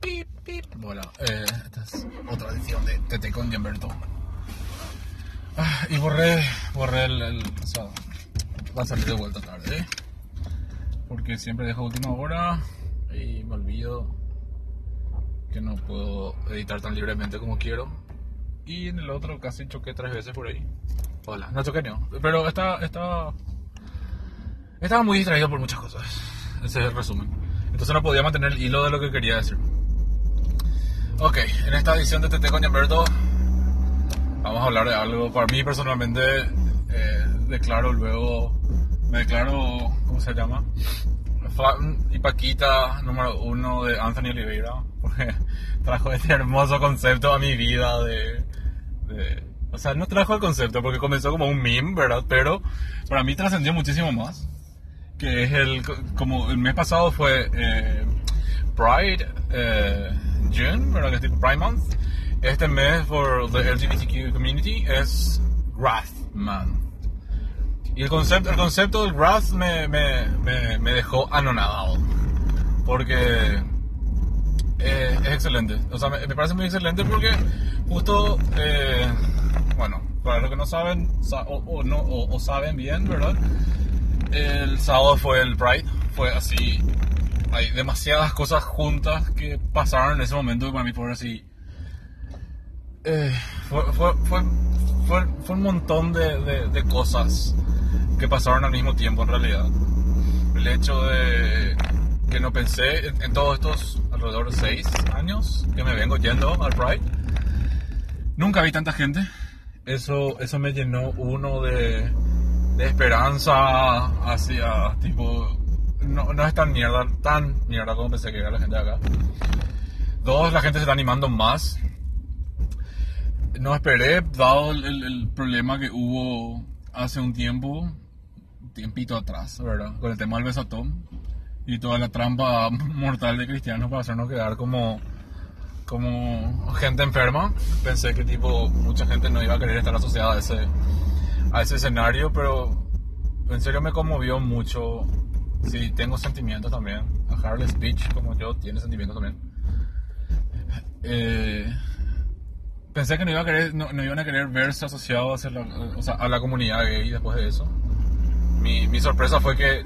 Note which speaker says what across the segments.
Speaker 1: Pip, pip. Bueno, eh, esta es otra edición de TT con Gianberto. Ah, y borré, borré el, el- va a salir de vuelta tarde. ¿eh? Porque siempre dejo última hora y me olvido que no puedo editar tan libremente como quiero. Y en el otro casi choqué tres veces por ahí. Hola, no choqué no. Pero estaba, estaba, estaba muy distraído por muchas cosas. Ese es el resumen. Entonces no podía mantener el hilo de lo que quería decir. Ok, en esta edición de TT con Humberto vamos a hablar de algo. Para mí personalmente eh, declaro luego, me declaro, ¿cómo se llama? Fan y Paquita número uno de Anthony Oliveira. Porque trajo este hermoso concepto a mi vida de, de- O sea, no trajo el concepto porque comenzó como un meme, ¿verdad? Pero para mí trascendió muchísimo más. Que es el... Como el mes pasado fue eh, Pride eh, June, ¿verdad? Que es tipo Pride Month. Este mes por the LGBTQ community es Wrath Month. Y el concepto, el concepto del Wrath me, me, me, me dejó anonadado. Porque eh, es excelente. O sea, me, me parece muy excelente porque justo, eh, bueno, para los que no saben sa- o, o no, o, o saben bien, ¿verdad? El sábado fue el Pride. Fue así. Hay demasiadas cosas juntas que pasaron en ese momento para mí fueron así. eh, fue, fue, fue, fue, fue un montón de, de- de cosas que pasaron al mismo tiempo en realidad. El hecho de que no pensé en, en todos estos alrededor de seis años que me vengo yendo al Pride. Nunca vi tanta gente. Eso, eso me llenó uno de, de esperanza hacia tipo. No, no es tan mierda, tan mierda como pensé que era la gente de acá. Dos, la gente se está animando más. No esperé, dado el, el- problema que hubo hace un tiempo, tiempito atrás, ¿verdad? Con el tema del besotón y toda la trampa mortal de cristianos para hacernos quedar como, como gente enferma. Pensé que tipo mucha gente no iba a querer estar asociada a ese, a ese escenario, pero en serio me conmovió mucho. Sí, tengo sentimientos también. A Harley Speech, como yo, tiene sentimientos también. Eh, pensé que no, iba a querer, no, iban a querer verse asociados a la, comunidad gay después de eso. Mi, sorpresa fue que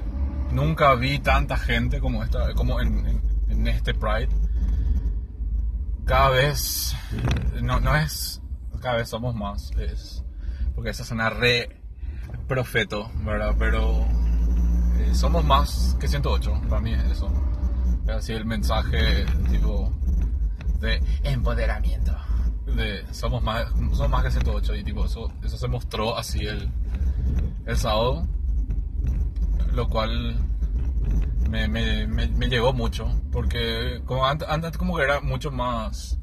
Speaker 1: nunca vi tanta gente como esta, como en este Pride. Cada vez, no, no es, cada vez somos más, es, porque esa es una re profeto, ¿verdad? Pero eh, somos más que 108, para mí es eso. Es así el mensaje, tipo, de empoderamiento. De, somos más somos más que 108 y tipo eso, eso se mostró así el, el sábado lo cual me, me, me, llegó mucho porque como antes, antes como que era mucho más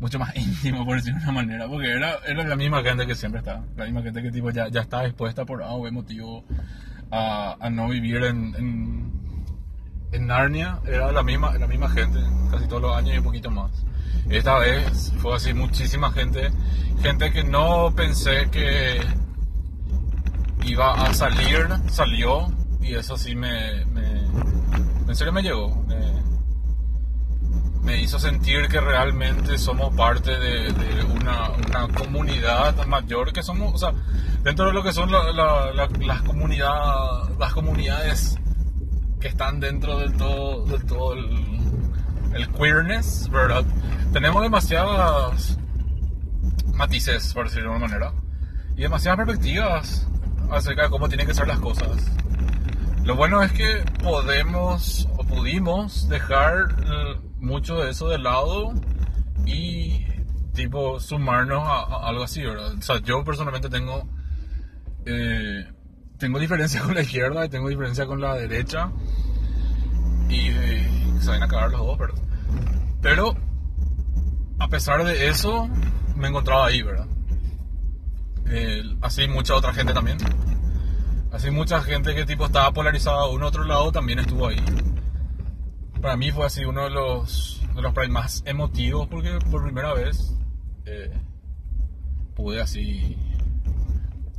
Speaker 1: mucho más íntimo por decirlo de una manera porque era, era la misma gente que siempre está la misma gente que tipo ya, ya está dispuesta por A o B motivo a, a no vivir en, en, Narnia. Era la misma, la misma gente casi todos los años y un poquito más. Esta vez fue así muchísima gente gente que no pensé que iba a salir, salió y eso sí me, me en serio me llegó, me, hizo sentir que realmente somos parte de, de una, una comunidad mayor que somos, o sea, dentro de lo que son la- la- la- las comunidades, las comunidades que están dentro del todo, del todo el, el queerness, ¿verdad? Tenemos demasiadas matices, por decirlo de una manera, y demasiadas perspectivas acerca de cómo tienen que ser las cosas. Lo bueno es que podemos o pudimos dejar mucho de eso de lado y tipo sumarnos a, algo así, ¿verdad? O sea, yo personalmente tengo eh, tengo diferencia con la izquierda y tengo diferencia con la derecha y eh, se van a acabar los dos, ¿verdad? Pero a pesar de eso me encontraba ahí, ¿verdad? Así mucha otra gente también. Así mucha gente que tipo estaba polarizada a uno otro lado también estuvo ahí. Para mí fue así uno de los de los Pride más emotivos porque por primera vez eh, pude así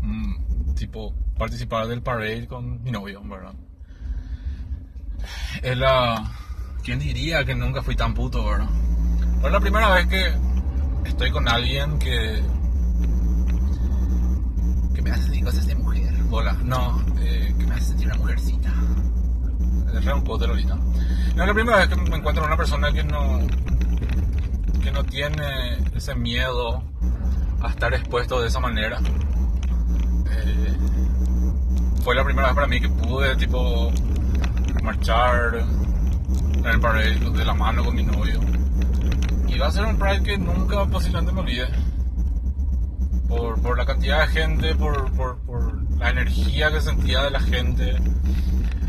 Speaker 1: mm, tipo participar del parade con mi novio, ¿verdad? Es la ¿Quién diría que nunca fui tan puto, verdad? Es la primera vez que estoy con alguien que. que me hace sentir cosas de mujer. Hola, no, eh, que me hace sentir una mujercita. Es un poder ahorita. No es la primera vez que me encuentro una persona que no. que no tiene ese miedo a estar expuesto de esa manera. Eh, fue la primera vez para mí que pude, tipo, marchar en el parade de la mano con mi novio. Y va a ser un Pride que nunca posiblemente me olvide. Por, por la cantidad de gente, por, por, por, la energía que sentía de la gente.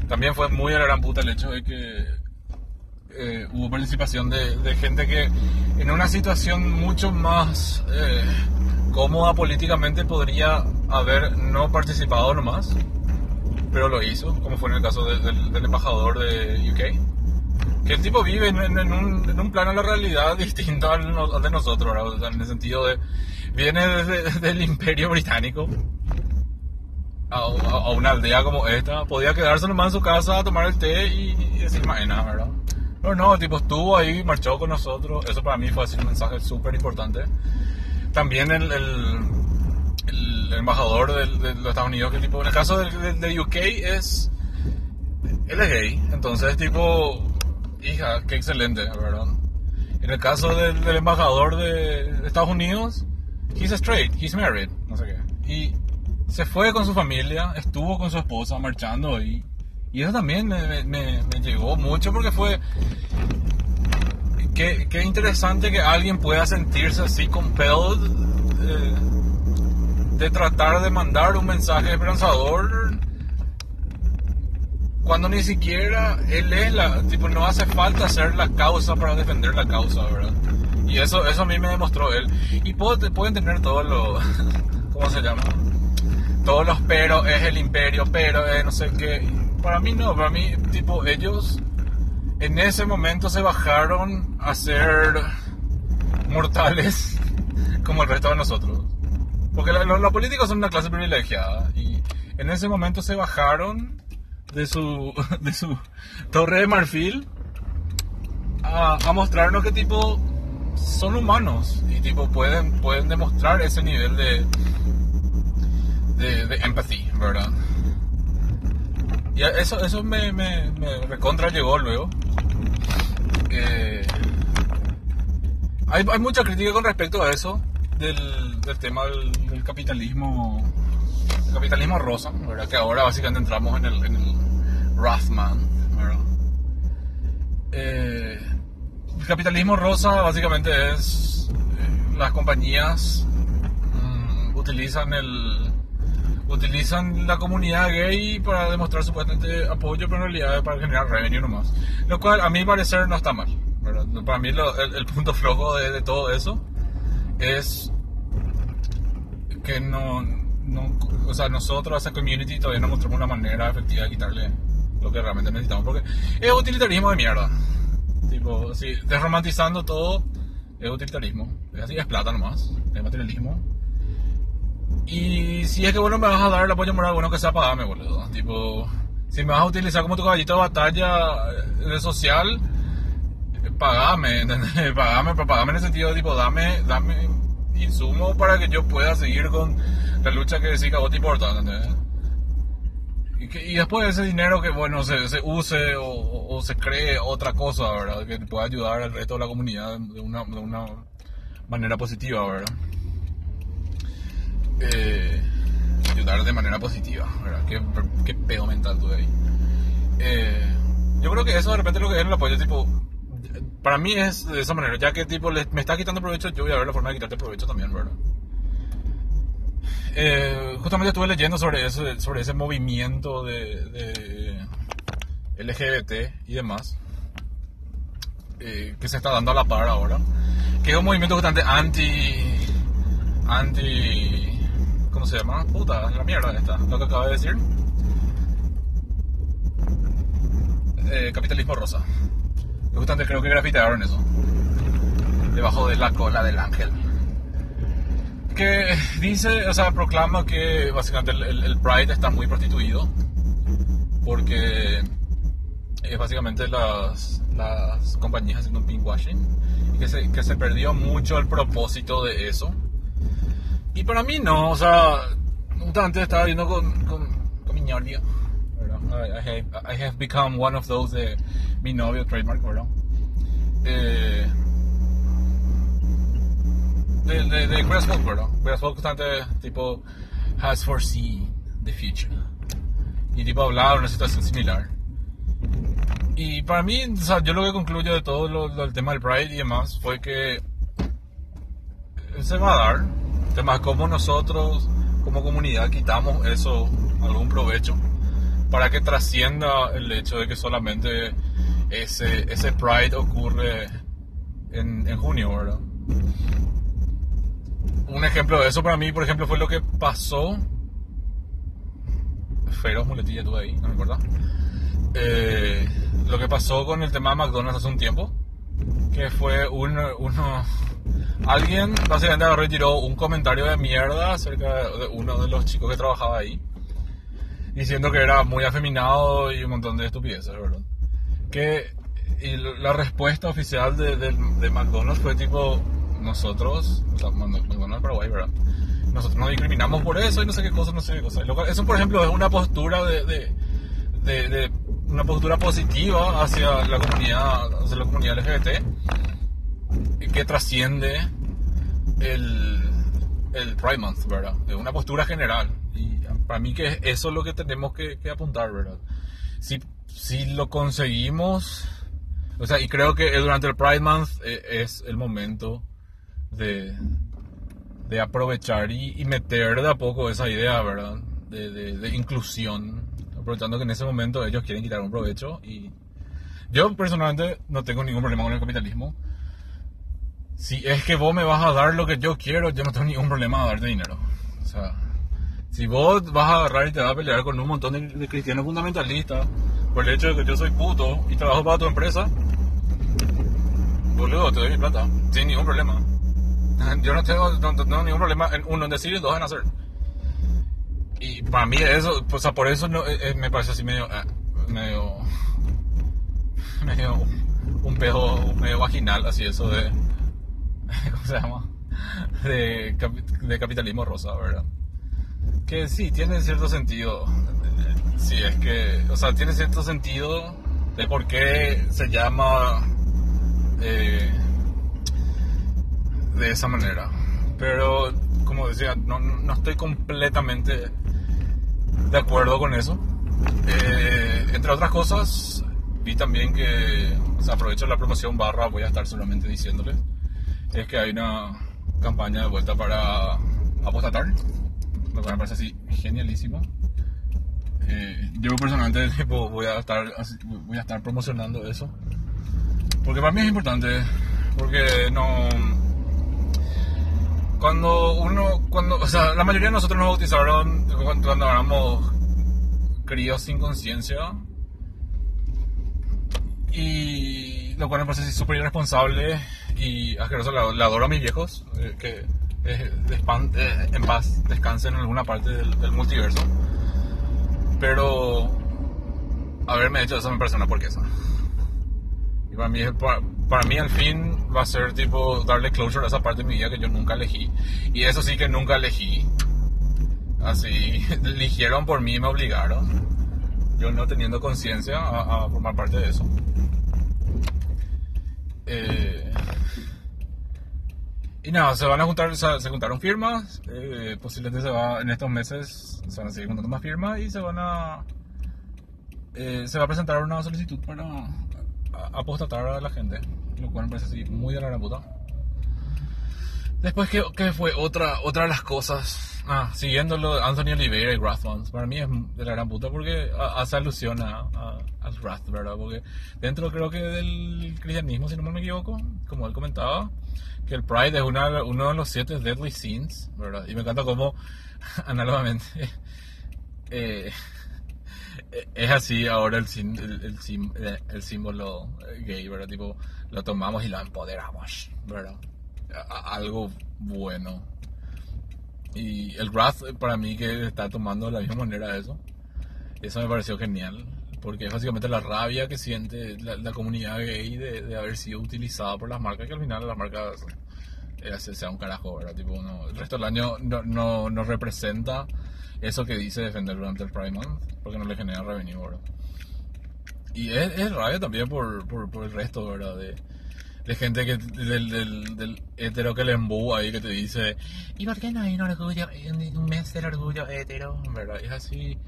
Speaker 1: También fue muy a la gran puta el hecho de que eh, hubo participación de, de, gente que en una situación mucho más eh, cómoda políticamente podría haber no participado nomás, pero lo hizo, como fue en el caso de, de, del embajador de UK que el tipo vive en, en, un, en un, plano de la realidad distinto al, al de nosotros, ¿verdad? en el sentido de, viene desde, del imperio británico a, a, una aldea como esta, podía quedarse nomás en su casa a tomar el té y, y decir maena, ¿verdad? Pero no, tipo estuvo ahí, marchó con nosotros, eso para mí fue así un mensaje súper importante. También el, el, el embajador de, los Estados Unidos, que tipo, en el caso de, de UK es, él es gay, entonces tipo Hija, qué excelente, ¿verdad? En el caso del, del embajador de, de, Estados Unidos, he's straight, he's married, no sé qué. Y se fue con su familia, estuvo con su esposa marchando y, y eso también me, me, me llegó mucho porque fue... Qué, qué, interesante que alguien pueda sentirse así compelled eh, de tratar de mandar un mensaje esperanzador cuando ni siquiera él es la, tipo, no hace falta ser la causa para defender la causa, ¿verdad? Y eso, eso a mí me demostró él. Y puedo, pueden tener todos los, ¿cómo se llama? Todos los pero, es el imperio, pero, eh, no sé qué. Para mí no, para mí, tipo, ellos en ese momento se bajaron a ser mortales como el resto de nosotros. Porque los la, la políticos son una clase privilegiada y en ese momento se bajaron de su, de su torre de marfil a, a, mostrarnos que tipo son humanos y tipo pueden, pueden demostrar ese nivel de, de empathy, ¿verdad? Eso, eso me, me, me recontra llegó luego. Eh, hay, hay, mucha crítica con respecto a eso, del, del tema del, capitalismo, el capitalismo rosa, ¿verdad? Que ahora básicamente entramos en el, en el Rothman. Eh, el capitalismo rosa básicamente es eh, las compañías mm, utilizan el utilizan la comunidad gay para demostrar supuestamente apoyo, pero en realidad para generar revenue nomás. Lo cual a mi parecer no está mal. ¿verdad? Para mí lo, el, el, punto flojo de, de, todo eso es que no, no, o sea, nosotros, esa community, todavía no mostramos una manera efectiva de quitarle lo que realmente necesitamos. Porque es utilitarismo de mierda. Tipo, así, desromantizando todo, es utilitarismo. Es así, es plata nomás, es materialismo. Y si es que bueno me vas a dar el apoyo moral, bueno que sea pagame, boludo. Tipo, si me vas a utilizar como tu caballito de batalla de social, pagame, ¿entendés? Pagame, pero pagame en el sentido de tipo, dame, dame insumo para que yo pueda seguir con la lucha que decís que a vos te importa, ¿entendés? Y, que, y, después ese dinero que, bueno, se, se use o, se cree otra cosa, ¿verdad? Que pueda ayudar al resto de la comunidad de una, de una manera positiva, ¿verdad? Eh, ayudar de manera positiva, ¿verdad? ¿Qué, pedo mental tuve ahí? Eh, yo creo que eso de repente lo que es el apoyo, tipo, para mí es de esa manera, ya que tipo le, me está quitando provecho, yo voy a ver la forma de quitarte provecho también, ¿verdad? Eh, justamente estuve leyendo sobre eso, sobre ese movimiento de, LGBT y demás que se está dando a la par ahora, que es un movimiento justamente anti, anti, ¿cómo se llama? Puta, la mierda esta, lo que acabo de decir. Eh, capitalismo rosa. Yo justamente creo que grafitearon eso, debajo de la cola del ángel que dice, o sea, proclama que básicamente el, Pride está muy prostituido porque es básicamente las, las compañías haciendo un pinkwashing y que se, que se perdió mucho el propósito de eso. Y para mí no, o sea, justamente estaba viendo con, con, con mi ¿verdad? I, I, have, I have become one of those de mi novio trademark, ¿verdad? Eh, de, de, de Grasswalk, ¿verdad? Grasswalk justamente tipo has foreseen the future. Y tipo hablaba de una situación similar. Y para mí, o sea, yo lo que concluyo de todo lo, lo, el tema del Pride y demás fue que se va a dar. Es cómo nosotros como comunidad quitamos eso, algún provecho, para que trascienda el hecho de que solamente ese, ese Pride ocurre en, en junio, ¿verdad? Un ejemplo de eso para mí, por ejemplo, fue lo que pasó. Feroz muletilla tuve ahí, no me importa. Eh, lo que pasó con el tema de McDonald's hace un tiempo, que fue un, uno, alguien básicamente agarró y tiró un comentario de mierda acerca de uno de los chicos que trabajaba ahí, diciendo que era muy afeminado y un montón de estupideces, ¿verdad? Que y la respuesta oficial de, de, de McDonald's fue tipo, nosotros, o sea, McDonald's Paraguay, ¿verdad? Nosotros nos discriminamos por eso y no sé qué cosa, no sé qué cosa. Eso, por ejemplo, es una postura de, de, de, una postura positiva hacia la comunidad, hacia la comunidad LGBT que trasciende el, el Pride Month, ¿verdad? Es una postura general. Y para mí que eso es lo que tenemos que, apuntar, ¿verdad? Si, si lo conseguimos, o sea, y creo que durante el Pride Month es el momento de, de aprovechar y, meter de a poco esa idea, ¿verdad? De, de, de, inclusión, aprovechando que en ese momento ellos quieren quitar un provecho y yo personalmente no tengo ningún problema con el capitalismo. Si es que vos me vas a dar lo que yo quiero, yo no tengo ningún problema a darte dinero. O sea, si vos vas a agarrar y te vas a pelear con un montón de, cristianos fundamentalistas por el hecho de que yo soy puto y trabajo para tu empresa, boludo, te doy mi plata, sin ningún problema. Yo no tengo, no, no ningún problema en uno en decir y dos en hacer. Y para mí eso, o sea, por eso no, eh, me parece así medio, eh, medio, medio un pedo medio vaginal, así eso de, ¿cómo se llama? De, de capitalismo rosa, ¿verdad? Que sí, tiene cierto sentido. Sí, es que, o sea, tiene cierto sentido de por qué se llama eh, de esa manera. Pero, como decía, no, no estoy completamente de acuerdo con eso. Eh, entre otras cosas, vi también que, o sea, aprovecho la promoción barra, voy a estar solamente diciéndoles, es que hay una campaña de vuelta para apostatar, lo que me parece así genialísimo. Eh, yo personalmente voy a estar voy a estar promocionando eso. Porque para mí es importante porque no cuando uno cuando o sea la mayoría de nosotros nos bautizaron cuando, cuando éramos críos sin conciencia. Y lo cual me parece súper irresponsable y asqueroso le, le adoro a mis viejos eh, que eh, eh, en paz descansen en alguna parte del, del multiverso pero haberme hecho eso me parece una porquesa. Y para mí, para, mí al fin va a ser tipo darle closure a esa parte de mi vida que yo nunca elegí. Y eso sí que nunca elegí. Así, eligieron por mí y me obligaron. Yo no teniendo conciencia a, a, formar parte de eso. Eh, y nada, se van a juntar, se, juntaron firmas, eh, posiblemente se va, en estos meses se van a seguir juntando más firmas y se van a, eh, se va a presentar una solicitud para apostatar a la gente, lo cual me parece así muy de la gran puta. Después, ¿qué, qué fue otra, otra de las cosas? Ah, siguiendo lo de Anthony Oliveira y Wrathmans, para mí es de la gran puta porque hace alusión a, al Wrath, ¿verdad? Porque dentro creo que del cristianismo, si no me equivoco, como él comentaba, que el Pride es una, uno de los siete deadly sins, ¿verdad? Y me encanta cómo, análogamente, eh, es así ahora el, el, el, el, símbolo gay, ¿verdad? Tipo, lo tomamos y lo empoderamos, ¿verdad? Algo bueno. Y el Wrath, para mí, que está tomando de la misma manera eso. Eso me pareció genial. porque es básicamente la rabia que siente la, la comunidad gay de, de, haber sido utilizada por las marcas, que al final las marcas eh, sea un carajo, ¿verdad? Tipo, el resto del año no, no, no, representa eso que dice defender durante el Prime Month, porque no le genera revenue, ¿verdad? Y es, es rabia también por, por, por el resto, ¿verdad? De, de gente que del, del, del hetero que le embú ahí que te dice ¿y por qué no hay un orgullo un mes del orgullo hetero? ¿verdad? es así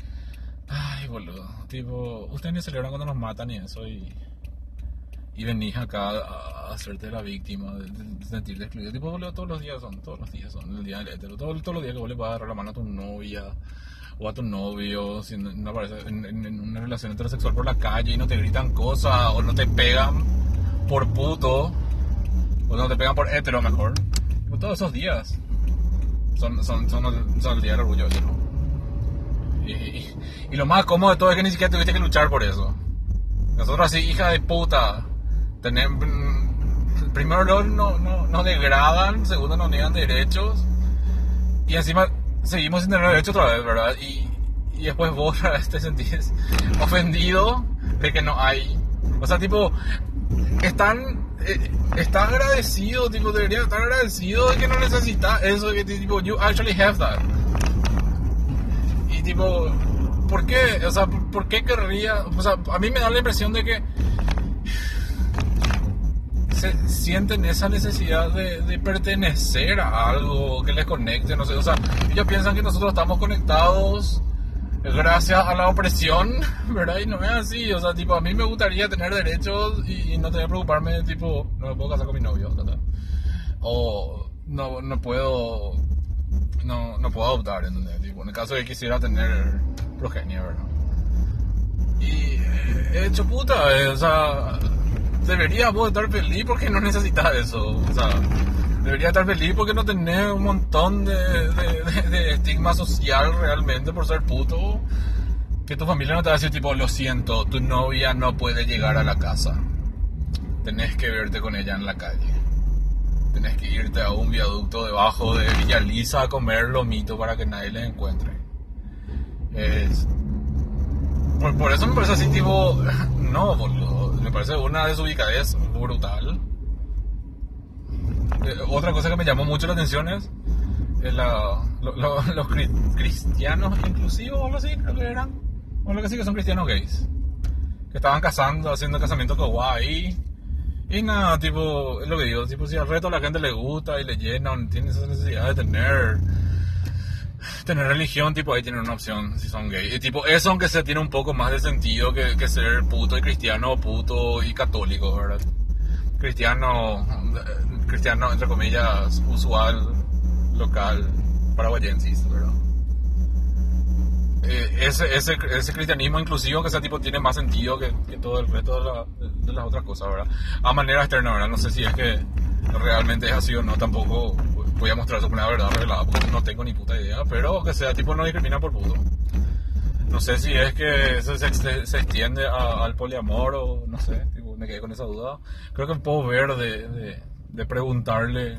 Speaker 1: ay boludo tipo ustedes ni celebran cuando nos matan y eso y y venís acá a, hacerte la víctima de, sentirte excluido tipo boludo todos los días son todos los días son el día del hetero todos, todos los días que vos le vas a agarrar la mano a tu novia o a tu novio si no, en, en, en una relación heterosexual por la calle y no te gritan cosas o no te pegan por puto, o no te pegan por hetero mejor. todos esos días son, son, son, el día del orgullo y, y, lo más cómodo de todo es que ni siquiera tuviste que luchar por eso. Nosotros así, hija de puta, tenemos, primero no, no, nos degradan, segundo nos niegan derechos y encima seguimos sin tener derechos otra vez, ¿verdad? Y, y después vos te sentís ofendido de que no hay. O sea, tipo, están eh, está agradecido, tipo, debería estar agradecido de que no necesita eso, que tipo, you actually have that. Y tipo, ¿por qué? O sea, ¿por qué querría? O sea, a mí me da la impresión de que se sienten esa necesidad de, de pertenecer a algo que les conecte, no sé, o sea, ellos piensan que nosotros estamos conectados gracias a la opresión, ¿verdad? Y no es así, o sea, tipo, a mí me gustaría tener derechos y, no tener que preocuparme, tipo, no me puedo casar con mi novio, ¿verdad? O no, no puedo, no, no puedo adoptar, ¿entendés? Tipo, en el caso de que quisiera tener progenie, ¿verdad? Y he hecho puta, eh, o sea, debería estar feliz porque no necesitas eso, o sea debería estar feliz porque no tenés un montón de, de, estigma social realmente por ser puto. Que tu familia no te va a decir tipo, lo siento, tu novia no puede llegar a la casa. Tenés que verte con ella en la calle. Tenés que irte a un viaducto debajo de Villa Lisa a comer lomito para que nadie le encuentre. Es... Por, por, eso me parece así tipo... No, boludo. Me parece una desubicadez brutal eh, otra cosa que me llamó mucho la atención es eh, los cristianos inclusivos o algo así, creo que eran. O lo que sí que son cristianos gays. Que estaban casando, haciendo casamiento guay Y nada, tipo, es lo que digo, tipo, si al resto a la gente le gusta y le llena, tiene esa necesidad de tener tener religión, tipo ahí tienen una opción si son gays. Y tipo, eso aunque sea tiene un poco más de sentido que, que ser puto y cristiano, puto y católico, ¿verdad? Cristiano, cristiano, entre comillas, usual, local, paraguayensis, ¿verdad? Eh, ese, ese, ese, cristianismo inclusivo que ese tipo tiene más sentido que, que todo el resto de, la, de, las otras cosas, ¿verdad? A manera externa, ¿verdad? No sé si es que realmente es así o no, tampoco voy a mostrar su una verdad revelada porque no tengo ni puta idea, pero que sea tipo no discrimina por puto. No sé si es que eso se, se, extiende al poliamor o no sé, me quedé con esa duda. Creo que puedo ver de, de de preguntarle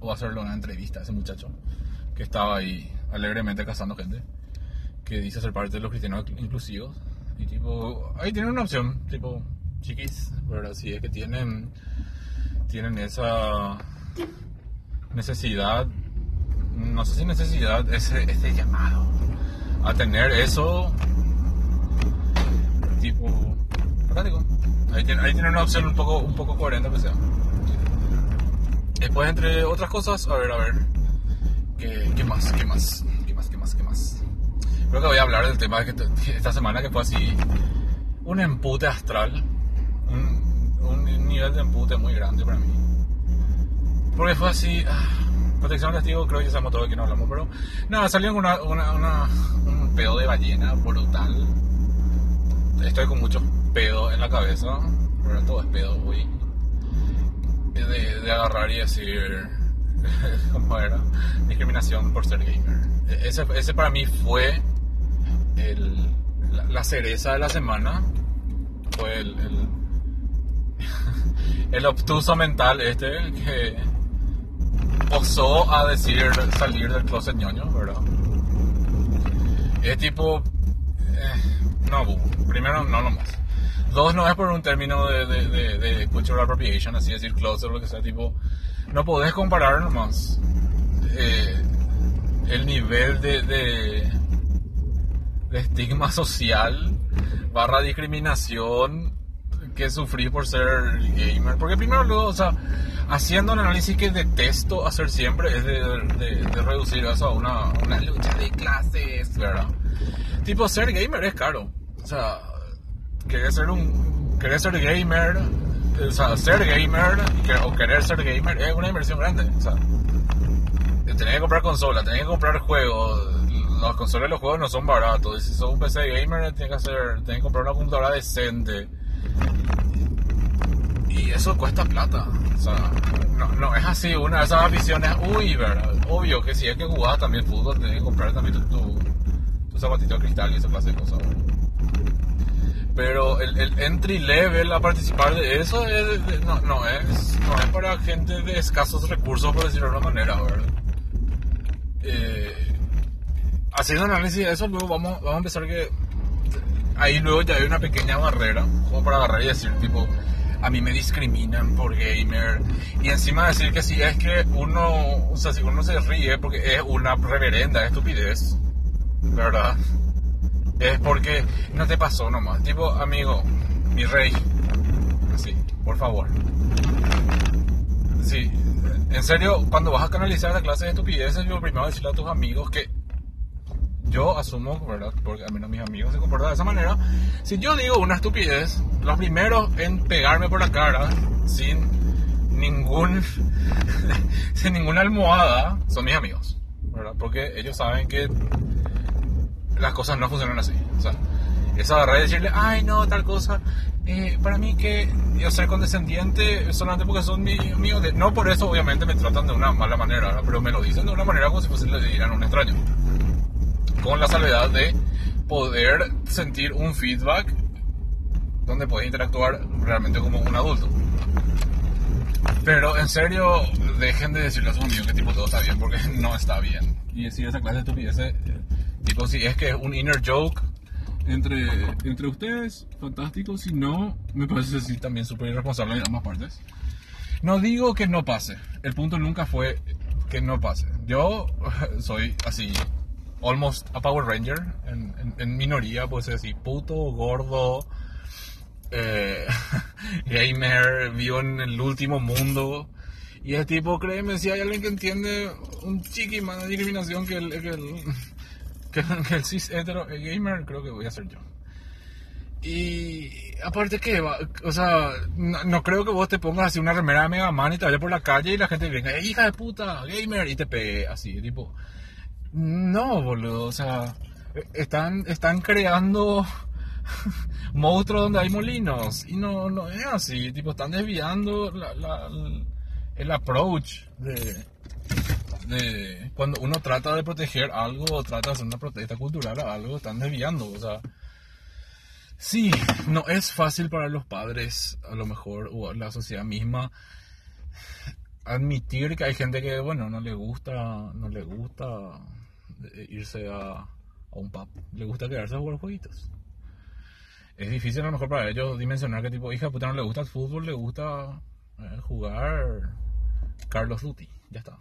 Speaker 1: o hacerle una entrevista a ese muchacho que estaba ahí alegremente cazando gente, que dice ser parte de los cristianos inclusivos. Y tipo, ahí tienen una opción, tipo, chiquis, ¿verdad? Si es que tienen, tienen esa necesidad, no sé si necesidad, ese, ese llamado a tener eso, tipo, Ahí tienen una opción un poco, un poco coherente, que sea. Después, entre otras cosas, a ver, a ver. ¿Qué, más? ¿Qué más? ¿Qué más? ¿Qué más? ¿Qué más? Creo que voy a hablar del tema que esta semana que fue así un empute astral. Un, nivel de empute muy grande para mí. Porque fue así. Ah, protección testigo, creo que ya sabemos todo que no hablamos, pero. Nada, salió una, una, una, un pedo de ballena brutal. Estoy con mucho pedo en la cabeza. Pero todo es pedo, güey de, agarrar y decir, ¿cómo era? Discriminación por ser gamer. E, ese, ese para mí fue el, la, cereza de la semana. Fue el, el, el obtuso mental este que osó a decir salir del closet ñoño, ¿verdad? Es tipo... Eh, no, primero no nomás. Dos, no es por un término de, cultural appropriation, así decir closer o lo que sea, tipo, no podés comparar nomás eh, el nivel de, estigma social barra discriminación que sufrí por ser gamer. Porque primero luego, o sea, haciendo un análisis que detesto hacer siempre es de, reducir eso a una lucha de clases, ¿verdad? Tipo, ser gamer es caro. O sea, querer ser un... Querer ser gamer... O sea, ser gamer o querer ser gamer es una inversión grande. O sea, tenés que comprar consola, tenés que comprar juegos. Las consolas y los juegos no son baratos. Si sos un PC gamer, tenés que, hacer, tenés que comprar una computadora decente. Y eso cuesta plata. O sea, no, no es así. Una de esas aficiones, uy, ¿verdad? Obvio que si es que jugás también fútbol, tenés que comprar también tu, tu, tu zapatito de cristal y esa clase de cosas. Pero el, el entry level a participar de eso es- de- no, no, es, no es para gente de escasos recursos, por decirlo de alguna manera, ¿verdad? Eh, haciendo análisis de eso, luego vamos, vamos a empezar que ahí luego ya hay una pequeña barrera, como para agarrar y decir, tipo, a mí me discriminan por gamer. Y encima decir que si es que uno, o sea, si uno se ríe porque es una reverenda estupidez, ¿verdad? Es porque no te pasó nomás. Tipo, amigo, mi rey, así, por favor. Sí, en serio, cuando vas a canalizar la clase de estupideces, yo primero decirle a tus amigos que yo asumo, ¿verdad? Porque a menos mis amigos se comportan de esa manera. Si yo digo una estupidez, los primeros en pegarme por la cara sin ningún sin ninguna almohada son mis amigos, ¿verdad? Porque ellos saben que las cosas no funcionan así. O sea, esa agarrar y decirle, ay no, tal cosa, eh, para mí que yo ser condescendiente solamente porque son mi- míos, de- no por eso obviamente me tratan de una mala manera, pero me lo dicen de una manera como si fuese le dieran a un extraño. Con la salvedad de poder sentir un feedback donde puedes interactuar realmente como un adulto. Pero en serio, dejen de decirle a sus amigos que tipo todo está bien, porque no está bien. Y decir esa clase de tipo si es que es un inner joke entre, entre ustedes, fantástico. Si no, me parece sí también súper irresponsable en ambas partes. No digo que no pase, el punto nunca fue que no pase. Yo soy así, almost a Power Ranger, en, en- en minoría, pues así, puto, gordo, eh, gamer, vivo en el último mundo. Y el tipo, créeme, si hay alguien que entiende un chiqui más de discriminación que el, que el, que, el- cis hetero gamer, creo que voy a ser yo. Y aparte que, o sea, no, creo que vos te pongas así una remera de Mega Man y te vayas por la calle y la gente venga, "Eh, hija de puta, gamer, y te pegue así, tipo. No, boludo, o sea, están, están creando monstruos donde hay molinos y no, no es así, tipo, están desviando la- el approach de, de cuando uno trata de proteger algo o trata de hacer una protesta cultural a algo, están desviando, o sea, sí, no es fácil para los padres, a lo mejor, o la sociedad misma, admitir que hay gente que, bueno, no le gusta, no le gusta eh, irse a, a un pub, le gusta quedarse a jugar jueguitos. Es difícil a lo mejor para ellos dimensionar que tipo, hija puta no le gusta el fútbol, le gusta eh, jugar Carlos Duty, ya está.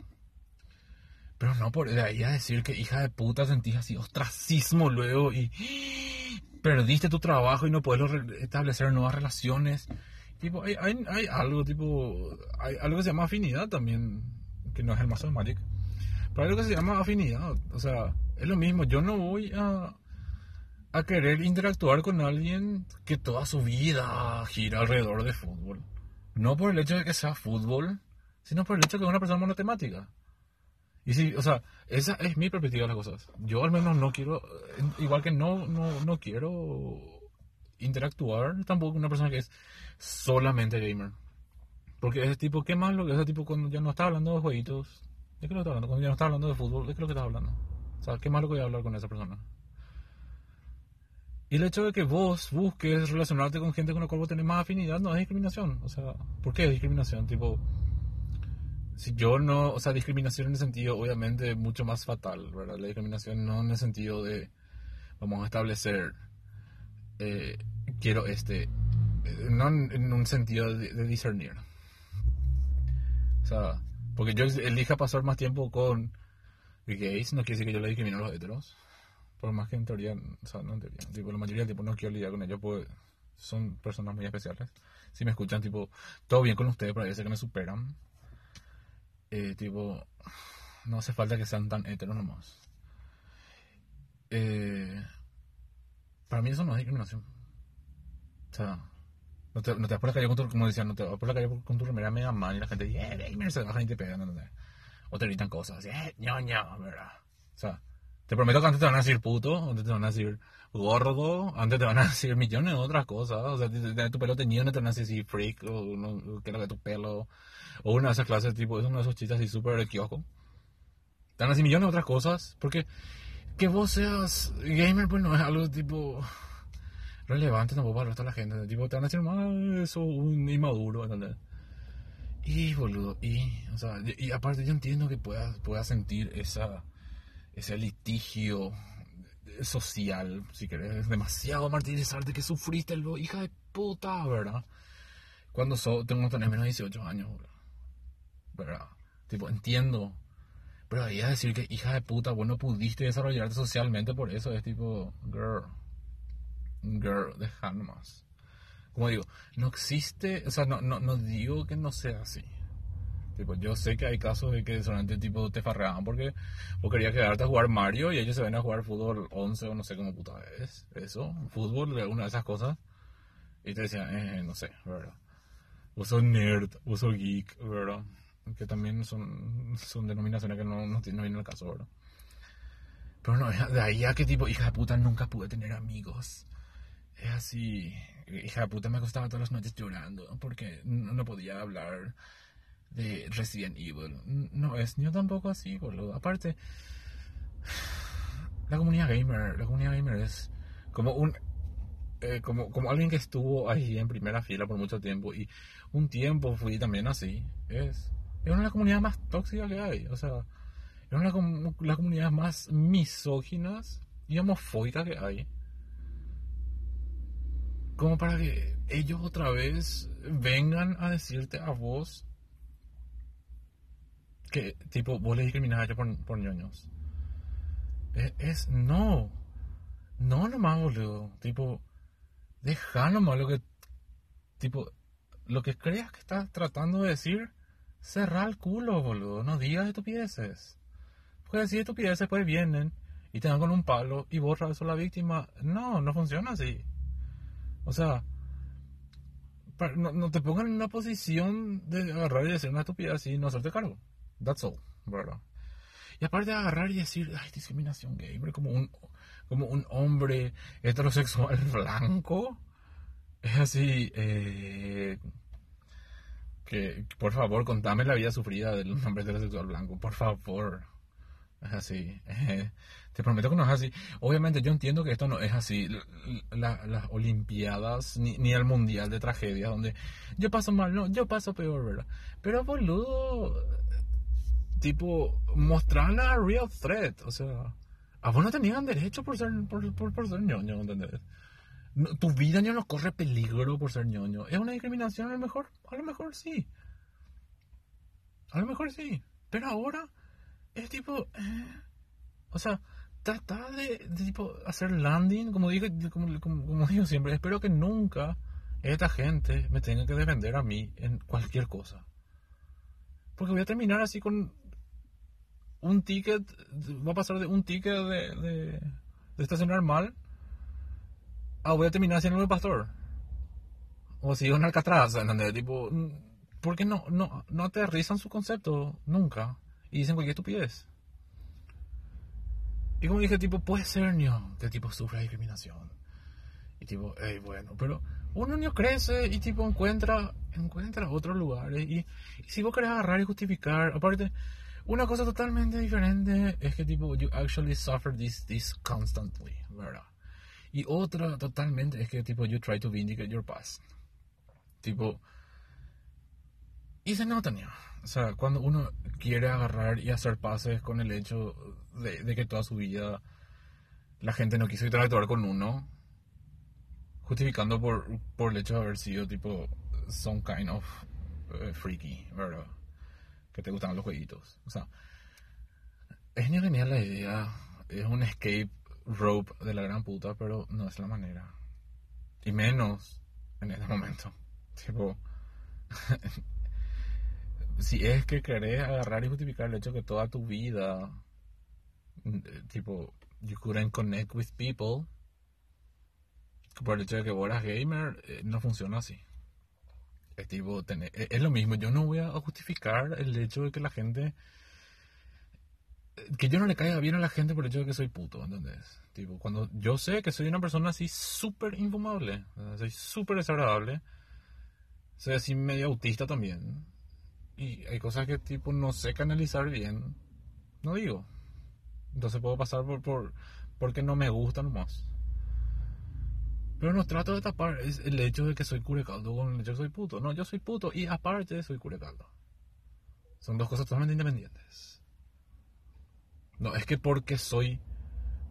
Speaker 1: Pero no por de ahí a decir que hija de puta sentís así ostracismo luego y perdiste tu trabajo y no puedes establecer nuevas relaciones. Tipo, hay, hay, hay algo, tipo, hay algo que se llama afinidad también, que no es el mazo de Magic. Pero hay algo que se llama afinidad, o sea, es lo mismo, yo no voy a, a querer interactuar con alguien que toda su vida gira alrededor de fútbol. No por el hecho de que sea fútbol, sino por el hecho de que es una persona monotemática. Y sí, o sea, esa es mi perspectiva de las cosas. Yo al menos no quiero, eh, igual que no, no, no quiero interactuar tampoco con una persona que es solamente gamer. Porque ese tipo, ¿qué más lo que ese tipo cuando ya no está hablando de jueguitos? ¿De qué lo está hablando? Cuando ya no está hablando de fútbol, ¿de qué lo que está hablando? O sea, ¿qué más lo que voy a hablar con esa persona? Y el hecho de que vos busques relacionarte con gente con la cual vos tenés más afinidad no es discriminación. O sea, ¿por qué es discriminación? Tipo, si yo no, o sea, discriminación en el sentido obviamente mucho más fatal, ¿verdad? La discriminación no en el sentido de vamos a establecer eh, quiero este, eh, no en, un sentido de, discernir. O sea, porque yo elija pasar más tiempo con gays, no quiere decir que yo le discrimino a los heteros. Por más que en teoría, o sea, no en teoría, tipo, la mayoría del tiempo no quiero lidiar con ellos porque son personas muy especiales. Si me escuchan, tipo, todo bien con ustedes, pero a veces que me superan. Eh, tipo, no hace falta que sean tan heteros nomás. Eh, para mí eso no es discriminación. O sea, no te, no te vas por la calle con tu, como decían, no te vas por la calle con tu remera mega man y la gente dice, eh, gamer, se bajan y te pegan, ¿no? O te gritan cosas eh, ñoño, ¿verdad? O sea, te prometo que antes te van a decir puto, antes te van a decir gordo, antes te van a decir millones de otras cosas. O sea, de tu pelo teñido no te van a decir freak, o que lo que tu pelo, o una de esas clases tipo, es uno de esos chistes así súper de kiosco. Te van a decir millones de otras cosas, porque que vos seas gamer, pues no es algo tipo relevante tampoco para el resto de la gente. Tipo, te van a decir más eso, un inmaduro, ¿entendés? Y boludo, y, o sea, y aparte yo entiendo que puedas, puedas sentir esa, ese litigio social, si querés, demasiado martirizarte que sufriste, lo, hija de puta, ¿verdad? Cuando so, tengo tener menos de 18 años, ¿verdad? Tipo, entiendo. Pero ahí a decir que hija de puta, vos no pudiste desarrollarte socialmente por eso, es tipo, girl, girl, deja nomás. Como digo, no existe, o sea, no, no, no digo que no sea así. Tipo, yo sé que hay casos de que solamente tipo te farreaban porque vos querías quedarte a jugar Mario y ellos se ven a jugar fútbol 11 o no sé cómo puta es. Eso, fútbol, alguna de esas cosas. Y te decían, eh, no sé, ¿verdad? Vos sos nerd, vos sos geek, ¿verdad? Que también son, son denominaciones que no, no, vienen al caso, ¿verdad? Pero no, de ahí a que tipo, hija de puta, nunca pude tener amigos. Es así, hija de puta, me acostaba todas las noches llorando porque no, no podía hablar de Resident Evil. No es yo tampoco así, boludo. Aparte, la comunidad gamer, la comunidad gamer es como un eh, como, como alguien que estuvo ahí en primera fila por mucho tiempo y un tiempo fui también así. Es, es una de las comunidades más tóxicas que hay. O sea, es una de las comunidades más misóginas y homofóbicas que hay. Como para que ellos otra vez vengan a decirte a vos que, tipo, vos le discriminás a ellos por, por ñoños. Es, es, no. No nomás, boludo. Tipo, deja nomás lo que, tipo, lo que creas que estás tratando de decir, cerrar el culo, boludo. No digas estupideces. Porque decir estupideces, pues vienen y te dan con un palo y borra eso a la víctima. No, no funciona así. O sea, no, no te pongan en una posición de agarrar y decir una estupidez así y no hacerte cargo. That's all, ¿verdad? Y aparte de agarrar y decir, ay, discriminación gay, como un, como un hombre heterosexual blanco, es así, eh, que por favor contame la vida sufrida del hombre heterosexual blanco, por favor. Es así. Eh, te prometo que no es así. Obviamente yo entiendo que esto no es así. las Olimpiadas, ni, ni, el Mundial de Tragedia, donde yo paso mal, no, yo paso peor, ¿verdad? Pero boludo, tipo, mostrar la real threat. O sea, a vos no tenían derecho por ser, por, por, ser ñoño, ¿entendés? tu vida no corre peligro por ser ñoño. ¿Es una discriminación a lo mejor? A lo mejor sí. A lo mejor sí. Pero ahora es tipo... Eh, o sea, trata de, tipo hacer landing, como digo, como, como, como digo siempre, espero que nunca esta gente me tenga que defender a mí en cualquier cosa. Porque voy a terminar así con un ticket, va a pasar de un ticket de, de, de estacionar mal a voy a terminar siendo el pastor. O si un alcatraz, ¿entendés? Tipo, porque no, no, no aterrizan su concepto nunca y dicen cualquier estupidez. Y como dije, tipo, puede ser niño que tipo sufra discriminación. Y tipo, hey, bueno, pero un niño crece y tipo encuentra, encuentra otros lugares. Y, y si vos querés agarrar y justificar, aparte, una cosa totalmente diferente es que tipo, you actually suffer this, this constantly, ¿verdad? Y otra totalmente es que tipo, you try to vindicate your past. Tipo, y se nota, O sea, cuando uno quiere agarrar y hacer pases con el hecho de, de que toda su vida la gente no quiso interactuar con uno, justificando por, por el hecho de haber sido tipo some kind of eh, freaky, ¿verdad? Que te gustan los jueguitos. O sea, es genial la idea, es un escape rope de la gran puta, pero no es la manera. Y menos en este momento. Tipo, si es que querés agarrar y justificar el hecho que toda tu vida, eh, tipo, you couldn't connect with people, por el hecho de que vos eras gamer, eh, no funciona así. Es, tipo, tener, eh, es lo mismo, yo no voy a justificar el hecho de que la gente que yo no le caiga bien a la gente por el hecho de que soy puto, ¿entendés? Tipo, cuando yo sé que soy una persona así súper infumable, soy súper desagradable, soy así medio autista también, y hay cosas que tipo no sé canalizar bien, no digo. Entonces puedo pasar por, por porque no me gusta nomás. Pero no trato de tapar es el hecho de que soy curecaldo con el hecho de que soy puto. No, yo soy puto y aparte soy curecaldo. Son dos cosas totalmente independientes. No, es que porque soy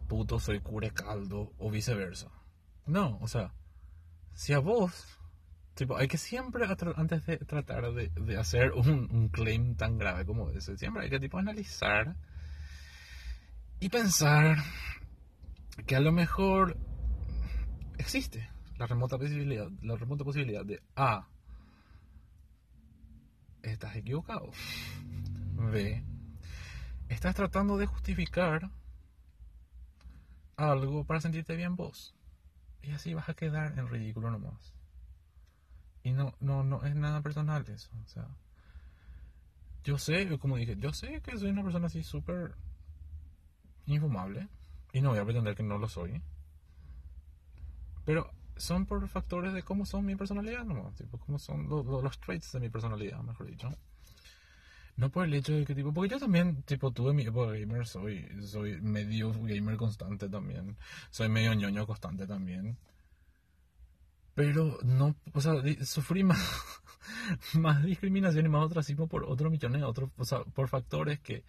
Speaker 1: puto soy curecaldo o viceversa. No, o sea, si a vos, tipo, hay que siempre, antes de tratar de, hacer un, claim tan grave como ese, siempre hay que tipo analizar y pensar que a lo mejor existe la remota posibilidad, la remota posibilidad de A, estás equivocado. B, estás tratando de justificar algo para sentirte bien vos. Y así vas a quedar en ridículo nomás. Y no, no, no es nada personal eso. O sea, yo sé, como dije, yo sé que soy una persona así súper infumable. Y no voy a pretender que no lo soy. Pero son por factores de cómo son mi personalidad nomás. Tipo, cómo son los, los traits de mi personalidad, mejor dicho. No por el hecho de que, tipo, porque yo también, tipo, tuve mi época gamer, soy, soy medio gamer constante también. Soy medio ñoño constante también. Pero no, o sea, sufrí más, más discriminación y más ostracismo por otros millones, otros, o sea, por factores que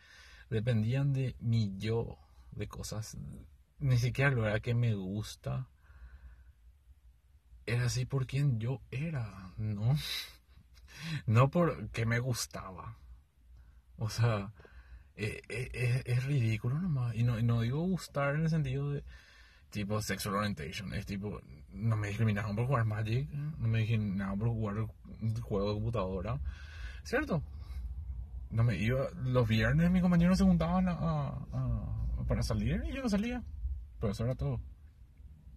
Speaker 1: dependían de mi yo, de cosas, ni siquiera lo era que me gusta. Era así por quien yo era, ¿no? No por que me gustaba. O sea, eh, eh, es, ridículo nomás. Y no, no digo gustar en el sentido de tipo sexual orientation. Es tipo, no me discriminaron por jugar Magic, no me discriminaron por jugar juego de computadora. ¿Cierto? No me iba, los viernes mis compañeros se juntaban a, para salir y yo no salía. Pero eso era todo.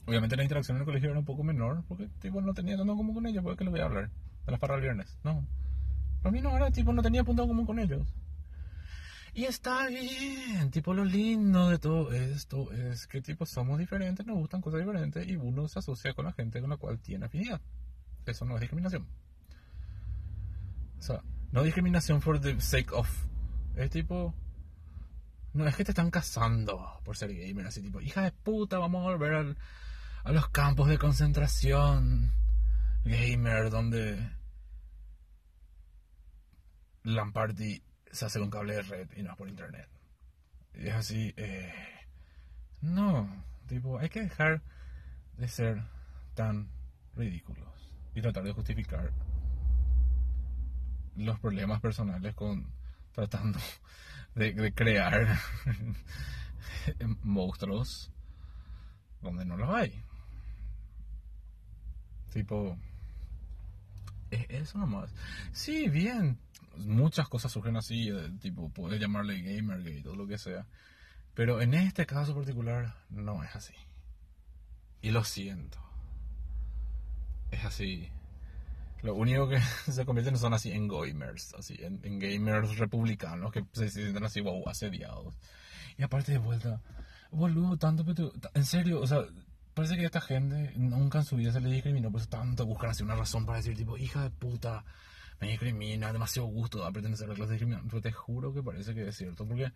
Speaker 1: Obviamente la interacción en el colegio era un poco menor, porque tipo no tenía tanto como con ellos, porque les voy a hablar de las parras viernes. No. Para mí no era tipo, no tenía punto común con ellos. Y está bien, tipo lo lindo de todo esto es que tipo somos diferentes, nos gustan cosas diferentes y uno se asocia con la gente con la cual tiene afinidad. Eso no es discriminación. O sea, no discriminación for the sake of. Es tipo... No es que te están casando por ser gamer, así tipo, hija de puta, vamos a volver a los campos de concentración gamer donde Lamparty se hace con cable de red y no es por internet. Y es así, eh, no, tipo, hay que dejar de ser tan ridículos y tratar de justificar los problemas personales con tratando de, crear monstruos donde no los hay. Tipo, es eso nomás. Sí, bien, muchas cosas surgen así, eh, tipo, puedes llamarle Gamergate o lo que sea. Pero en este caso particular no es así. Y lo siento. Es así. Lo único que se convierten son así en gamers, así, en, gamers republicanos que se sienten así, wow, asediados. Y aparte de vuelta, boludo, tanto, en serio, o sea, parece que a esta gente nunca en su vida se le discriminó, por eso tanto buscan así una razón para decir, tipo, hija de puta, me discrimina, demasiado gusto a pertenecer a la clase discriminante. Pero te juro que parece que es cierto, porque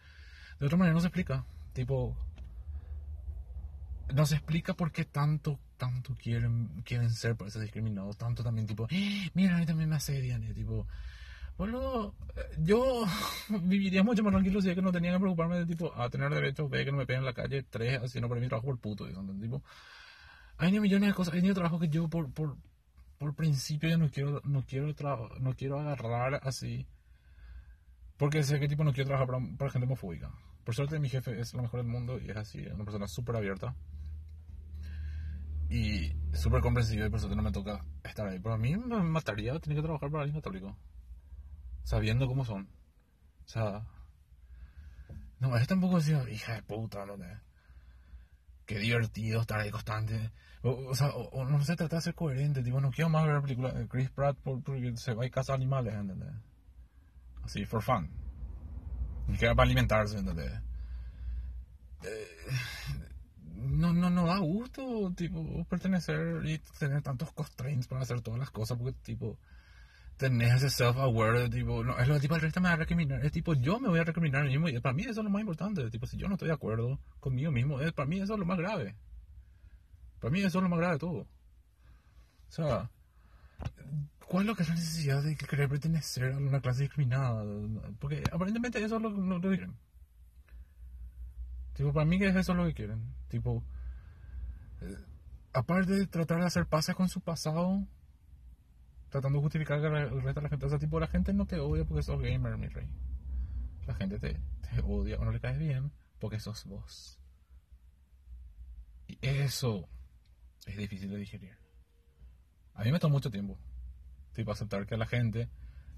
Speaker 1: de otra manera no se explica. Tipo, no se explica por qué tanto, tanto quieren, quieren ser por ser discriminados, tanto también tipo, ¡Eh! mira, a mí también me asedian, y tipo, boludo, yo viviría mucho más tranquilo si es que no tenía que preocuparme de tipo, a tener derecho, ve que no me peguen en la calle, tres, haciendo por mi trabajo por puto, y tipo, Hay millones de cosas, hay trabajo que yo por, por, por principio yo no quiero, no quiero, no quiero agarrar así. Porque sé que tipo no quiero trabajar para, para gente homofóbica. Por suerte mi jefe es lo mejor del mundo y es así, una persona súper abierta. Y súper comprensiva y por suerte no me toca estar ahí. Pero a mí me mataría tener que trabajar para alguien católico. Sabiendo cómo son. O sea... No, es tampoco así, hija de puta, ¿no? Qué divertido estar ahí constante. O, sea, no se trata de ser coherente, tipo, no quiero más ver películas de Chris Pratt porque se va a casa animales, ¿entendés? Así, for fun. Ni que para alimentarse, ¿entendés? Eh, no, no, no da gusto, tipo, pertenecer y tener tantos constraints para hacer todas las cosas, porque, tipo, tenés ese self-aware tipo, no, es lo tipo, el resto me va a recriminar, es tipo, yo me voy a recriminar a mí mismo, y para mí eso es lo más importante, tipo, si yo no estoy de acuerdo conmigo mismo, es, para mí eso es lo más grave. Para mí eso es lo más grave de todo. O sea, ¿cuál es lo que es la necesidad de querer pertenecer a una clase discriminada? Porque aparentemente eso es lo, que quieren. Tipo, para mí que eso es lo que quieren. Tipo, eh, aparte de tratar de hacer pases con su pasado, tratando de justificar que el resto de la gente, o sea, tipo, la gente no te odia porque sos gamer, mi rey. La gente te, odia o no le caes bien porque sos vos. Y eso es difícil de digerir. A mí me toma mucho tiempo. Tipo, aceptar que a la gente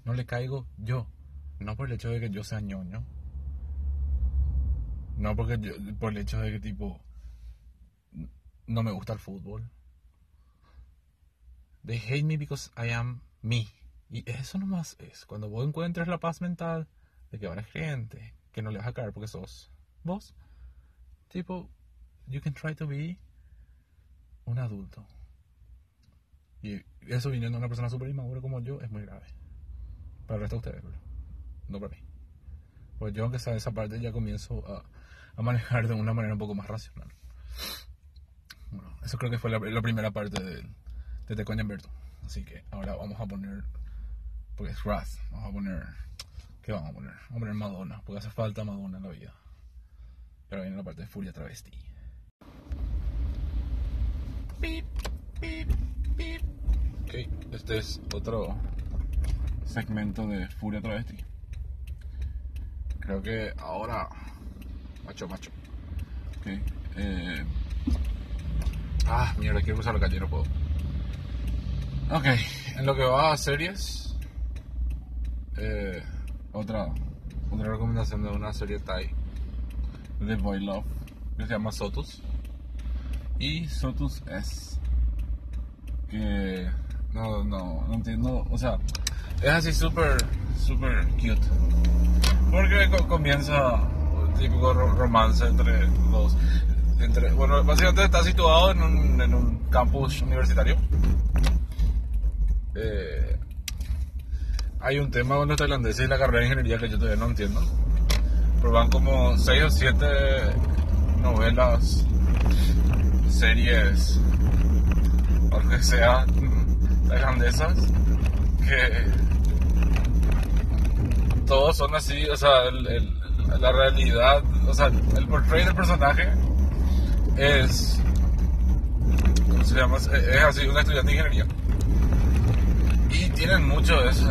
Speaker 1: no le caigo yo. No por el hecho de que yo sea ñoño. No porque yo, por el hecho de que tipo no me gusta el fútbol. They hate me because I am me. Y eso nomás es. Cuando vos encuentres la paz mental de que ahora gente que no le vas a caer porque sos vos. Tipo, you can try to be un adulto. Y eso viniendo de una persona súper inmadura como yo es muy grave. Para el resto de ustedes, bro. No para mí. Pues yo, aunque sea esa parte, ya comienzo a, a, manejar de una manera un poco más racional. Bueno, eso creo que fue la, primera parte de, de Te Berto. Así que ahora vamos a poner. Porque es Wrath. Vamos a poner. ¿Qué vamos a poner? Vamos a poner Madonna. Porque hace falta Madonna en la vida. Pero viene la parte de Furia Travesti. Ok, este es otro segmento de Furia Travesti. Creo que ahora. Macho, macho. Ok. Eh... Ah, mierda, quiero cruzar la calle, no puedo. Ok, en lo que va a series. Eh, otra, otra recomendación de una serie Thai de Boy Love que se llama Sotus y Sotus S. Que no, no, no entiendo, o sea, es así súper, súper cute. Porque comienza un típico romance entre los. Entre, bueno, básicamente está situado en un, en un campus universitario. Eh, hay un tema con los tailandeses y la carrera de ingeniería que yo todavía no entiendo. Pero van como 6 o 7 novelas series o que sea tailandesas que todos son así, o sea, la realidad, o sea, el portrait del personaje es, ¿cómo se llama? Es así, un estudiante de ingeniería. Y tienen mucho ese,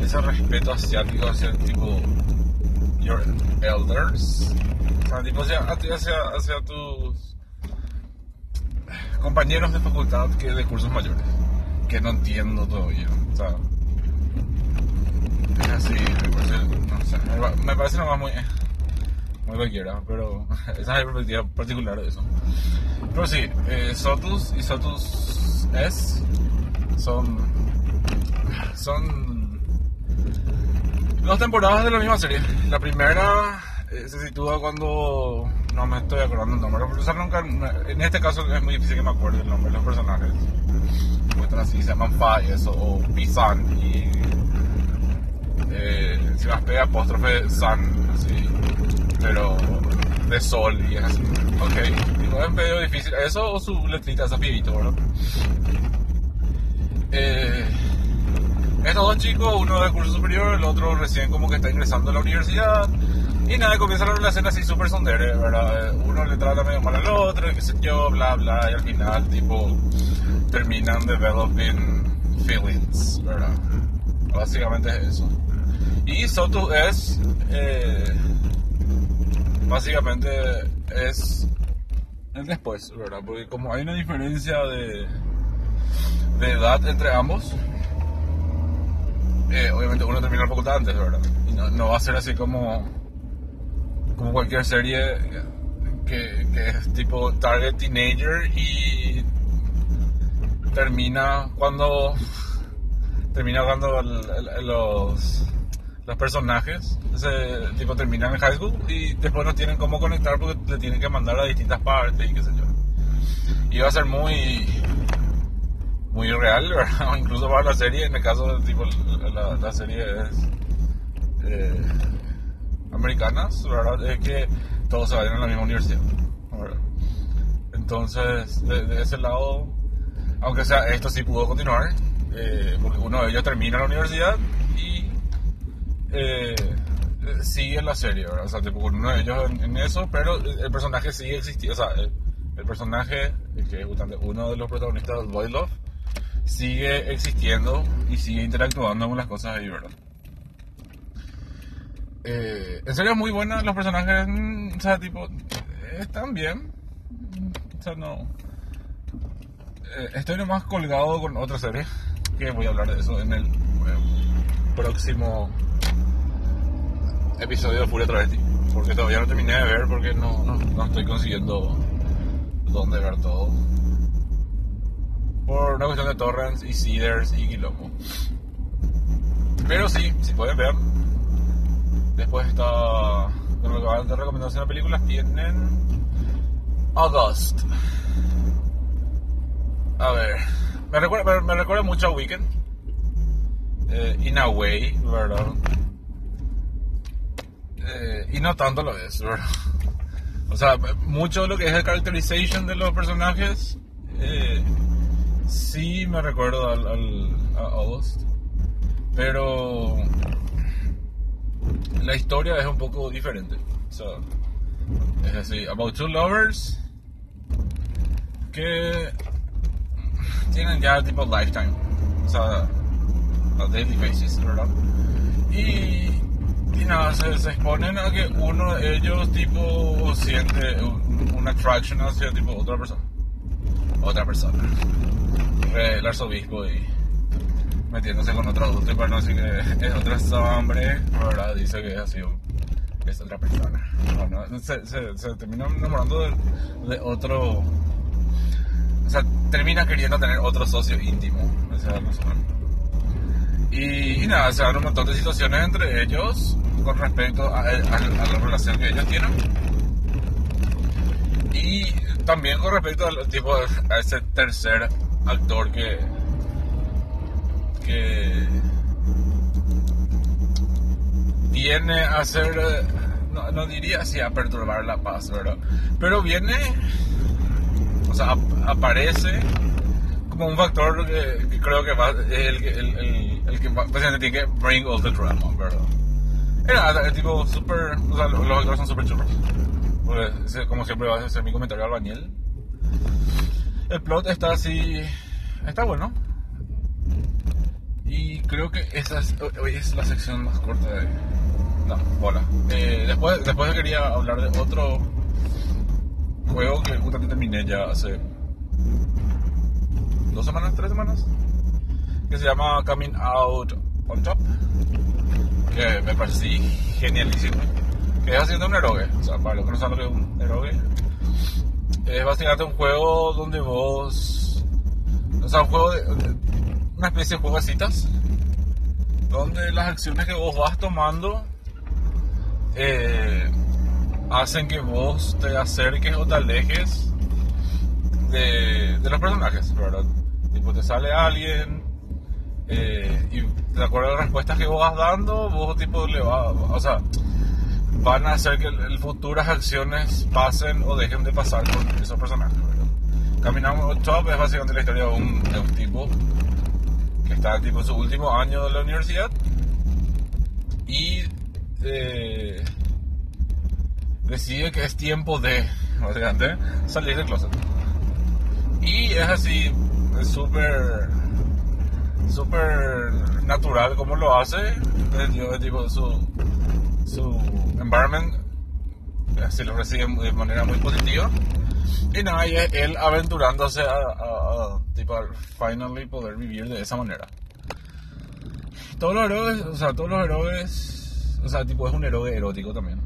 Speaker 1: ese respeto asiático hacia el tipo, your elders, tipo hacia, hacia, tus compañeros de facultad que de cursos mayores, que no entiendo todavía. O sea, es así, me parece, no sé, me parece nomás muy, muy cualquiera, pero esa es la perspectiva particular de eso. Pero sí, eh, Sotus y Sotus S son, son dos temporadas de la misma serie. La primera eh, se sitúa cuando no me estoy acordando el nombre. nunca, en este caso es muy difícil que me acuerde el nombre de los personajes. Muestran así, se llaman Fa y eso, o Pisan y eh, se las pega apóstrofe San, así, pero de sol y es así. Ok, digo, es medio difícil. Eso o su letrita, esa pibito, ¿verdad? Eh, estos dos chicos, uno de curso superior, el otro recién como que está ingresando a la universidad Y nada, comienza la relación así súper sondere, ¿verdad? Eh, Uno le trata medio mal al otro, qué sé yo, bla, bla, y al final, tipo, terminan developing feelings, ¿verdad? Básicamente es eso. Y Sotu es, eh, básicamente es el después, ¿verdad? Porque como hay una diferencia de, de edad entre ambos, eh, obviamente uno termina la facultad antes, ¿verdad? Y no, no va a ser así como, como cualquier serie que, que es tipo target teenager y termina cuando termina cuando el- el- los los personajes ese tipo terminan en high school y después no tienen cómo conectar porque le tienen que mandar a distintas partes y qué sé yo y va a ser muy muy real incluso para la serie en el caso del tipo la, la serie es eh, americanas verdad es que todos se vayan a la misma universidad entonces de, de ese lado aunque sea esto sí pudo continuar eh, porque uno de ellos termina la universidad y eh, eh, sigue la serie o sea tipo uno de ellos en, eso pero el personaje sigue existiendo o sea el, el personaje que es uno de los protagonistas del Boy Love sigue existiendo y sigue interactuando con las cosas ahí verdad eh, en serio muy buena los personajes mm, o sea tipo están bien. O sea no. Eh, estoy nomás colgado con otra serie que voy a hablar de eso en el próximo episodio de Furia Travesti porque todavía no terminé de ver porque no, no estoy consiguiendo dónde ver todo por una cuestión de torrents y seeders y quilombo pero sí, si pueden ver después está lo que de recomendación de películas tienen August a ver, me recuerda, me, me recuerda mucho a Weekend. Eh, in a way, ¿verdad? Eh, y no tanto lo es, ¿verdad? O sea, mucho de lo que es el characterization de los personajes, eh, sí me recuerdo al, al, a August. Pero la historia es un poco diferente. O sea, es así, About Two Lovers, que tienen ya tipo lifetime, o sea, a daily basis, ¿verdad? Y, y nada, se, exponen a que uno de ellos tipo siente un- una attraction hacia tipo otra persona, otra persona, el arzobispo y metiéndose con otro adulto y para no decir que es otra hombre, ¿verdad? Dice que así un- es otra persona. Bueno, se, se, se termina enamorando de, de otro o sea, termina queriendo tener otro socio íntimo. Es la razón. Y, y nada, se dan un montón de situaciones entre ellos con respecto a, a- a la relación que ellos tienen. Y también con respecto al tipo a ese tercer actor que que viene a ser eh, no, no diría así a perturbar la paz, ¿verdad? Pero viene o sea, ap- aparece como un factor que, que creo que va, el, el, el, el que básicamente tiene que bring all the drama, ¿verdad? Era el tipo súper, o sea, los, actores son súper chulos. Pues, como siempre va a ser mi comentario albañil. El plot está así, está bueno. Y creo que esa es, hoy es la sección más corta de... No, bola. Eh, después, después quería hablar de otro juego que justamente terminé ya hace dos semanas, tres semanas, que se llama Coming Out on Top, que me parecí genialísimo, que es haciendo un eroge, o sea, para los que no saben lo que es un eroge, es básicamente un juego donde vos, o sea, un juego de, una especie de juego donde las acciones que vos vas tomando eh, hacen que vos te acerques o te alejes de, de los personajes, ¿verdad? Tipo, te sale alguien eh, y de acuerdo a las respuestas que vos vas dando, vos tipo le va, o sea, van a hacer que el- futuras acciones pasen o dejen de pasar con esos personajes. Caminamos Top es básicamente la historia de un, tipo que está tipo en su último año de la universidad y eh, decide que es tiempo de, básicamente, salir del closet. Y es así, es súper, súper natural como lo hace. Yo digo, su, su environment así lo recibe de manera muy positiva. Y nada, y él aventurándose a, a, a tipo, finally poder vivir de esa manera. Todos los héroes, o sea, todos los héroes, o sea, tipo es un héroe erótico también.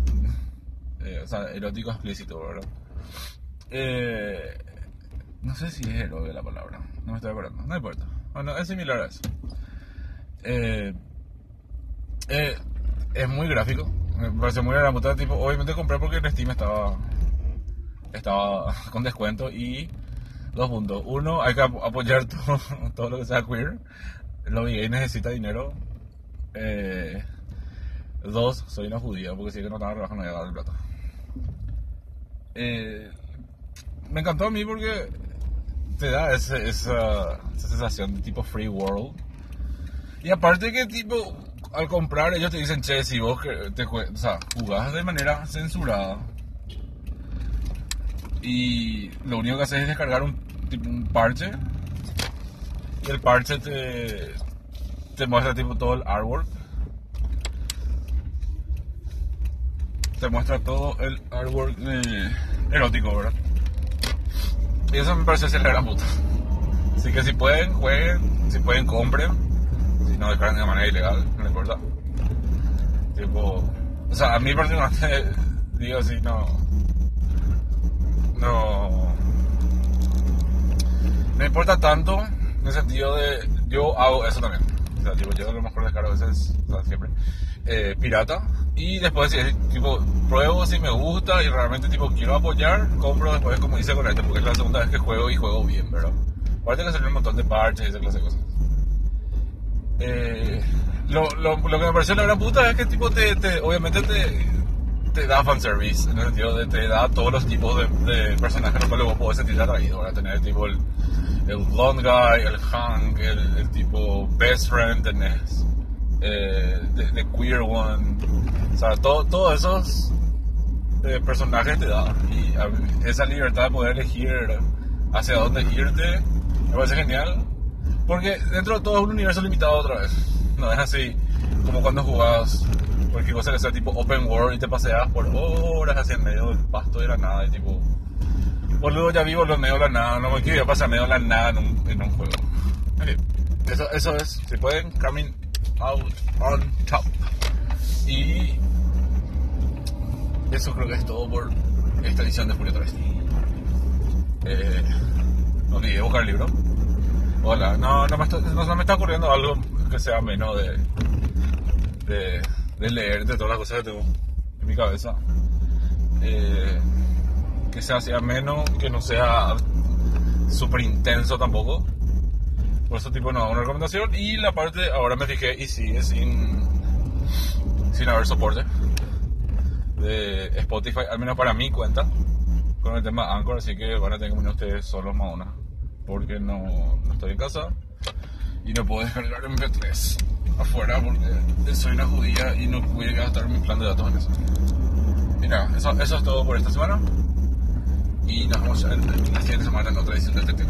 Speaker 1: Eh, o sea, erótico explícito, ¿verdad? Eh, no sé si es héroe la palabra, no me estoy acordando, no importa. Bueno, es similar a eso. Eh, es muy gráfico, me parece muy puta, tipo, obviamente compré porque en Steam estaba estaba con descuento y dos puntos. Uno, hay que apoyar todo, todo lo que sea queer. Lo y necesita dinero. Eh, dos, soy una judía porque si que no estaba rebajando ya el plato. Eh, me encantó a mí porque te da esa, esa sensación de tipo free world. Y aparte que tipo, al comprar ellos te dicen, che, si vos te, o jugás de manera censurada y lo único que haces es descargar un, tipo, un parche y el parche te, muestra tipo todo el artwork. Te muestra todo el artwork erótico verdad y eso me parece ser la gran puta. Así que si pueden jueguen. Si pueden compren. Si no descargan de manera ilegal tipo o sea a mí personalmente digo así no. No. Me importa tanto en el sentido de yo hago eso también. O sea, tipo, yo a lo mejor descargo a veces o sea, siempre eh, pirata. Y después tipo pruebo si me gusta y realmente tipo quiero apoyar compro después como hice con este porque es la segunda vez que juego y juego bien verdad aparte que salen un montón de parches y esa clase de cosas. Eh, lo, lo, lo, que me pareció la gran puta es que tipo te, te obviamente te te da fanservice, en el sentido de te da todos los tipos de, personajes los cuales vos podés sentir atraído. a Tener tipo el, el blonde guy, el hunk, el, tipo best friend, tenés eh, queer one. O sea, todo, todos esos eh, personajes te da. Y esa libertad de poder elegir hacia dónde irte me parece genial. Porque dentro de todo es un universo limitado otra vez. No es así como cuando jugabas porque cosa que sea tipo open world y te paseas por horas así en medio del pasto de la nada y tipo boludo ya vivo en medio de la nada no me quiero pasar medio de la nada en un, en un juego. Eso, eso es si pueden coming out on top. Y eso creo que es todo por esta edición de Furio 3 eh, no olvidé buscar el libro hola no, no, me está, no, me está ocurriendo algo que sea menos de de leer de todas las cosas que tengo en mi cabeza. Eh, que sea, sea menos, que no sea súper intenso tampoco. Por eso tipo no una recomendación. Y la parte, ahora me fijé y sigue sin, sin haber soporte de Spotify, al menos para mi cuenta, con el tema Anchor, así que van a tener que venir ustedes solos más una. Porque no, no estoy en casa y no puedo descargar MP3 afuera porque soy una judía y no a gastar mi plan de datos en eso. Eso, eso es todo por esta semana. Y nos vemos en, la siguiente semana en otra edición de Tete